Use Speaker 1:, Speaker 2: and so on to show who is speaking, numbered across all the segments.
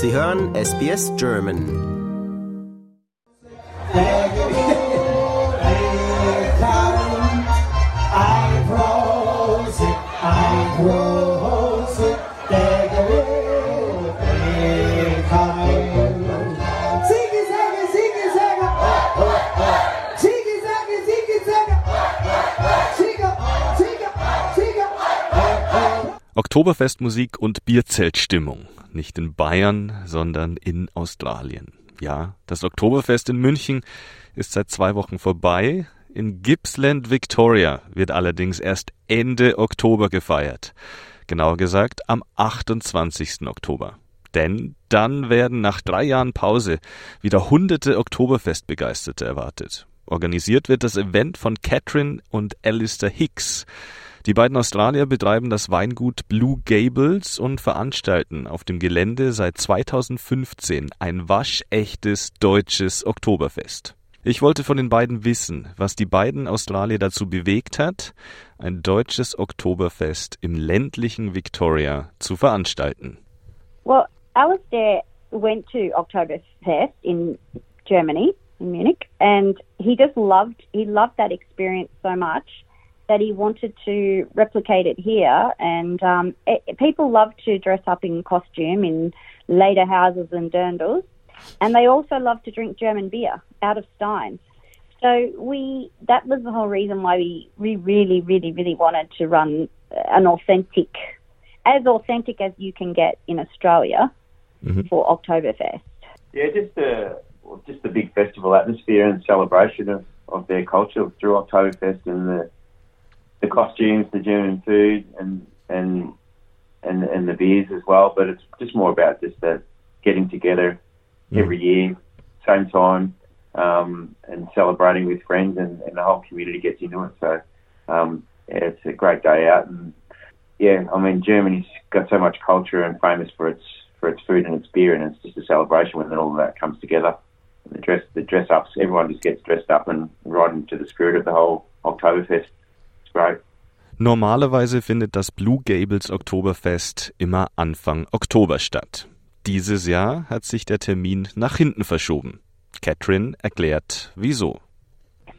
Speaker 1: Sie hören SBS German.
Speaker 2: Oktoberfestmusik und Bierzeltstimmung. Nicht in Bayern, sondern in Australien. Ja, das Oktoberfest in München ist seit zwei Wochen vorbei. In Gippsland, Victoria wird allerdings erst Ende Oktober gefeiert. Genauer gesagt am 28. Oktober. Denn dann werden nach drei Jahren Pause wieder hunderte Oktoberfestbegeisterte erwartet. Organisiert wird das Event von Catherine und Alistair Hicks. Die beiden Australier betreiben das Weingut Blue Gables und veranstalten auf dem Gelände seit 2015 ein waschechtes deutsches Oktoberfest. Ich wollte von den beiden wissen, was die beiden Australier dazu bewegt hat, ein deutsches Oktoberfest im ländlichen Victoria zu veranstalten.
Speaker 3: Well, Alistair went to Oktoberfest in Germany, in Munich, and he just loved he loved that experience so much that he wanted to replicate it here. And um, it, people love to dress up in costume in lederhosen and dirndls, and they also love to drink German beer out of steins. So we that was the whole reason why we, we really, really, really wanted to run an authentic, as authentic as you can get in Australia mm-hmm. for Oktoberfest.
Speaker 4: Yeah, just a just a big festival atmosphere and celebration of, of their culture through Oktoberfest and the the costumes, the German food, and and and and the beers as well. But it's just more about just the getting together mm. every year, same time, um, and celebrating with friends, and, and, the whole community gets into it. So um, yeah, it's a great day out, and yeah, I mean Germany's got so much culture and famous for its for its food and its beer, and it's just a celebration when all of that comes together. And the dress, the dress ups, everyone just gets dressed up and right into the spirit of the whole Oktoberfest. Right.
Speaker 2: Normalerweise findet das Blue Gables Oktoberfest immer Anfang Oktober statt. Dieses Jahr hat sich der Termin nach hinten verschoben. Catherine erklärt, wieso.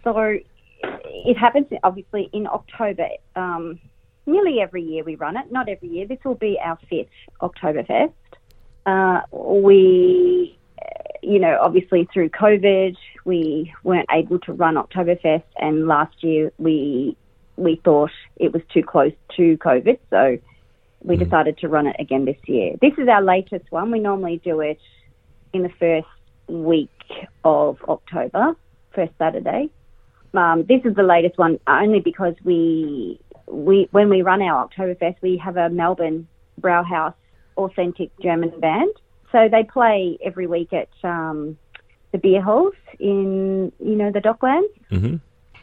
Speaker 3: So, it happens obviously in October. Um, nearly every year we run it. Not every year. This will be our fifth Oktoberfest. Uh, we, you know, obviously through COVID, we weren't able to run Oktoberfest, and last year we we thought it was too close to COVID, so we mm. decided to run it again this year. This is our latest one. We normally do it in the first week of October, first Saturday. Um, this is the latest one only because we we when we run our Oktoberfest, we have a Melbourne Brauhaus authentic German band. So they play every week at um, the beer halls in you know the Docklands. Mm-hmm.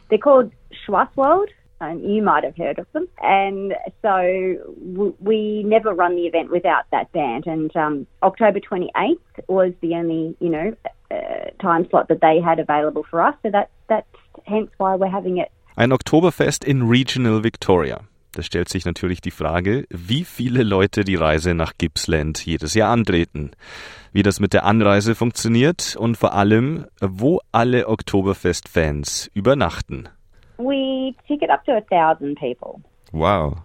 Speaker 3: They're called Schwarzwald, and you might have heard of them. And so we never run the event without that band. And um, October 28th was the only, you know, uh, time slot that they had available for us. So that, that's hence why we're having it.
Speaker 2: Ein Oktoberfest in Regional Victoria. Da stellt sich natürlich die Frage, wie viele Leute die Reise nach Gippsland jedes Jahr antreten, wie das mit der Anreise funktioniert und vor allem, wo alle Oktoberfest-Fans übernachten.
Speaker 3: We ticket up to a thousand people.
Speaker 2: Wow.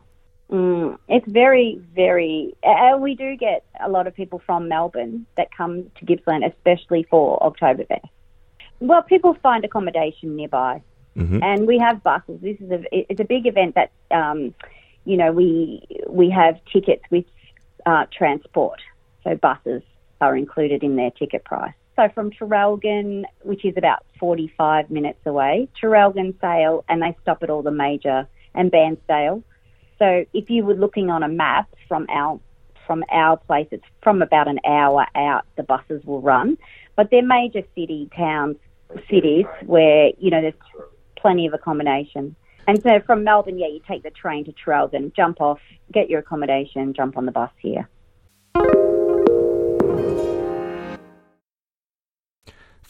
Speaker 3: Mm, it's very, very. Uh, we do get a lot of people from Melbourne that come to Gippsland, especially for Oktoberfest. Well, people find accommodation nearby, mm-hmm. and we have buses. This is a it's a big event that um, you know we we have tickets with uh, transport, so buses are included in their ticket price. So from Traralgon, which is about 45 minutes away, Traralgon Sale, and they stop at all the major and Bairnsdale. So if you were looking on a map from our from our place, it's from about an hour out. The buses will run, but they're major city towns, cities where you know there's plenty of accommodation. And so from Melbourne, yeah, you take the train to Traralgon, jump off, get your accommodation, jump on the bus here.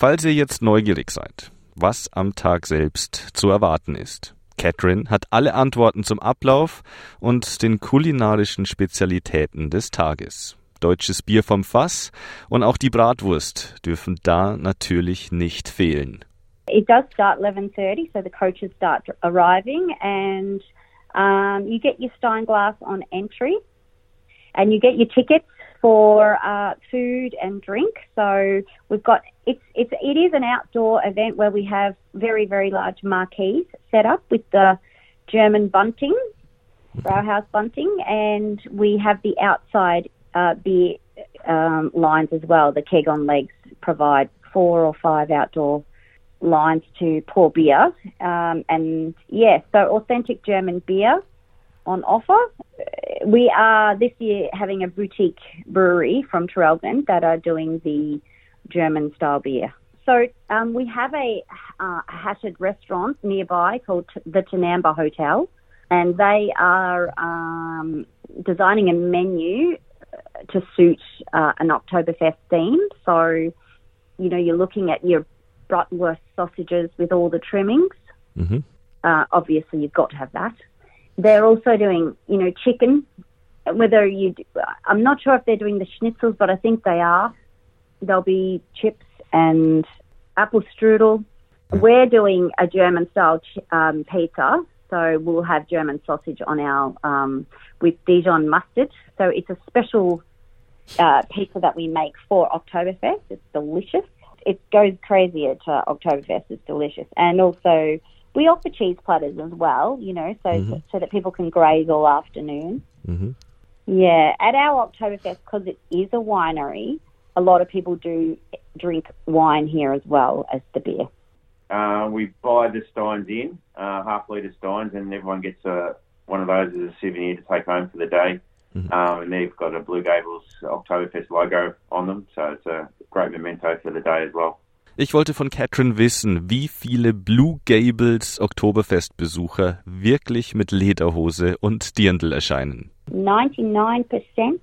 Speaker 2: Falls ihr jetzt neugierig seid, was am Tag selbst zu erwarten ist. Catherine hat alle Antworten zum Ablauf und den kulinarischen Spezialitäten des Tages. deutsches Bier vom Fass und auch die Bratwurst dürfen da natürlich nicht fehlen.
Speaker 3: It does start 11:30, so the coaches start arriving, and um, you get your stein glass on entry, and you get your tickets for uh, food and drink. So we've got it's it's it is an outdoor event where we have very very large marquees set up with the German bunting, Brauhaus bunting, and we have the outside uh, beer um, lines as well. The keg on legs provide four or five outdoor lines to pour beer, um, and yeah, so authentic German beer on offer. We are this year having a boutique brewery from Traralgon that are doing the German style beer. So um, we have a uh, hatted restaurant nearby called the Tinamba Hotel, and they are um, designing a menu to suit uh, an Oktoberfest theme. So, you know, you're looking at your bratwurst sausages with all the trimmings.
Speaker 2: Mm-hmm.
Speaker 3: Uh, obviously, you've got to have that. They're also doing, you know, chicken. Whether you, do, I'm not sure if they're doing the schnitzels, but I think they are. There'll be chips and apple strudel. We're doing a German style um, pizza, so we'll have German sausage on our um, with Dijon mustard. So it's a special uh, pizza that we make for Oktoberfest. It's delicious. It goes crazy at uh, Oktoberfest. It's delicious, and also we offer cheese platters as well. You know, so
Speaker 2: Mm-hmm.
Speaker 3: so that people can graze all afternoon.
Speaker 2: Mhm.
Speaker 3: Yeah, at our Oktoberfest, because it is a winery, a lot of people do drink wine here as well as the beer.
Speaker 4: Uh, we buy the steins in, uh, half litre steins, and everyone gets a, one of those as a souvenir to take home for the day. Um, and they've got a Blue Gables Oktoberfest logo on them, so it's a great memento for the day as well.
Speaker 2: Ich wollte von Catherine wissen, wie viele Blue Gables Oktoberfest-Besucher wirklich mit Lederhose und Dirndl erscheinen.
Speaker 3: 99%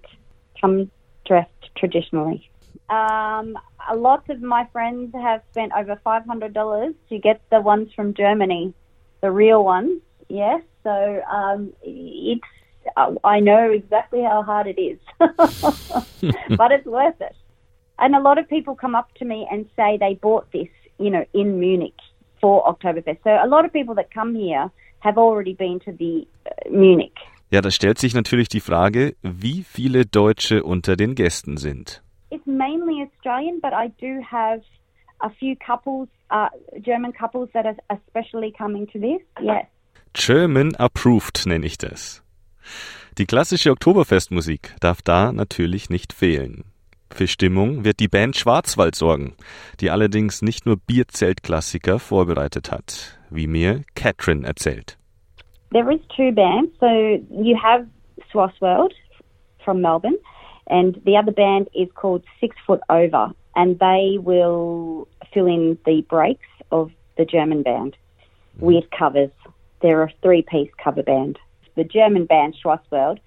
Speaker 3: come dressed traditionally. Um, a lot of my friends have spent over $500 to get the ones from Germany, the real ones, yes. So um, it's, I know exactly how hard it is, but it's worth it. And a lot of people come up to me and say they bought this, you know, in Munich for Oktoberfest. So a lot of people that come here have already been to the uh, Munich.
Speaker 2: Ja, da stellt sich natürlich die Frage, wie viele Deutsche unter den Gästen sind.
Speaker 3: It's mainly Australian, but I do have a few couples, uh, German couples that are especially coming to this. Yes.
Speaker 2: German approved nenne ich das. Die klassische Oktoberfestmusik darf da natürlich nicht fehlen. Für Stimmung wird die Band Schwarzwald sorgen, die allerdings nicht nur Bierzeltklassiker vorbereitet hat, wie mir Catherine erzählt.
Speaker 3: There is two bands. So you have Swasworld from Melbourne, and the other band is called Six Foot Over, and they will fill in the breaks of the German band with covers. They're a three-piece cover band. The German band Schwarzwald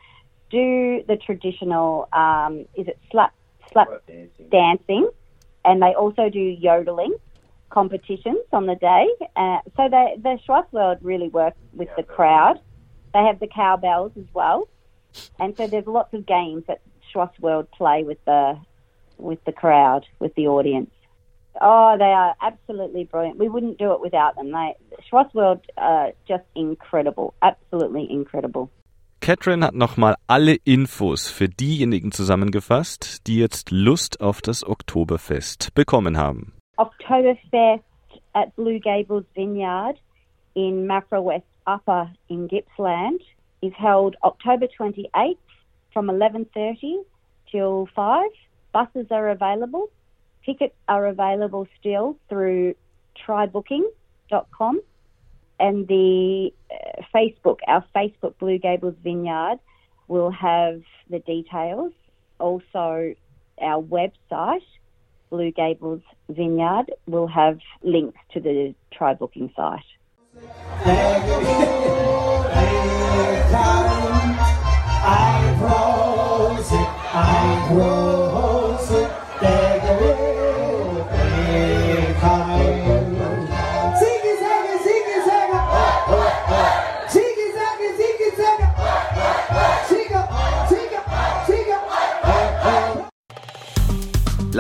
Speaker 3: do the traditional, um, is it slap slap dancing, and they also do yodeling competitions on the day. Uh, so they, the Schwarzwald really work with the crowd. They have the cowbells as well, and so there's lots of games that Schwarzwald play with the with the crowd, with the audience. Oh, they are absolutely brilliant. We wouldn't do it without them. They Schwarzwald, uh, just incredible, absolutely incredible.
Speaker 2: Catherine hat nochmal alle Infos für diejenigen zusammengefasst, die jetzt Lust auf das Oktoberfest bekommen haben.
Speaker 3: Oktoberfest at Blue Gables Vineyard in Mafra West Upper in Gippsland is held October 28th from 11.30 till 5. Buses are available. Tickets are available still through trybooking.com and the uh, Facebook, our Facebook Blue Gables Vineyard will have the details. Also, our website, Blue Gables Vineyard, will have links to the try booking site.
Speaker 5: I grow,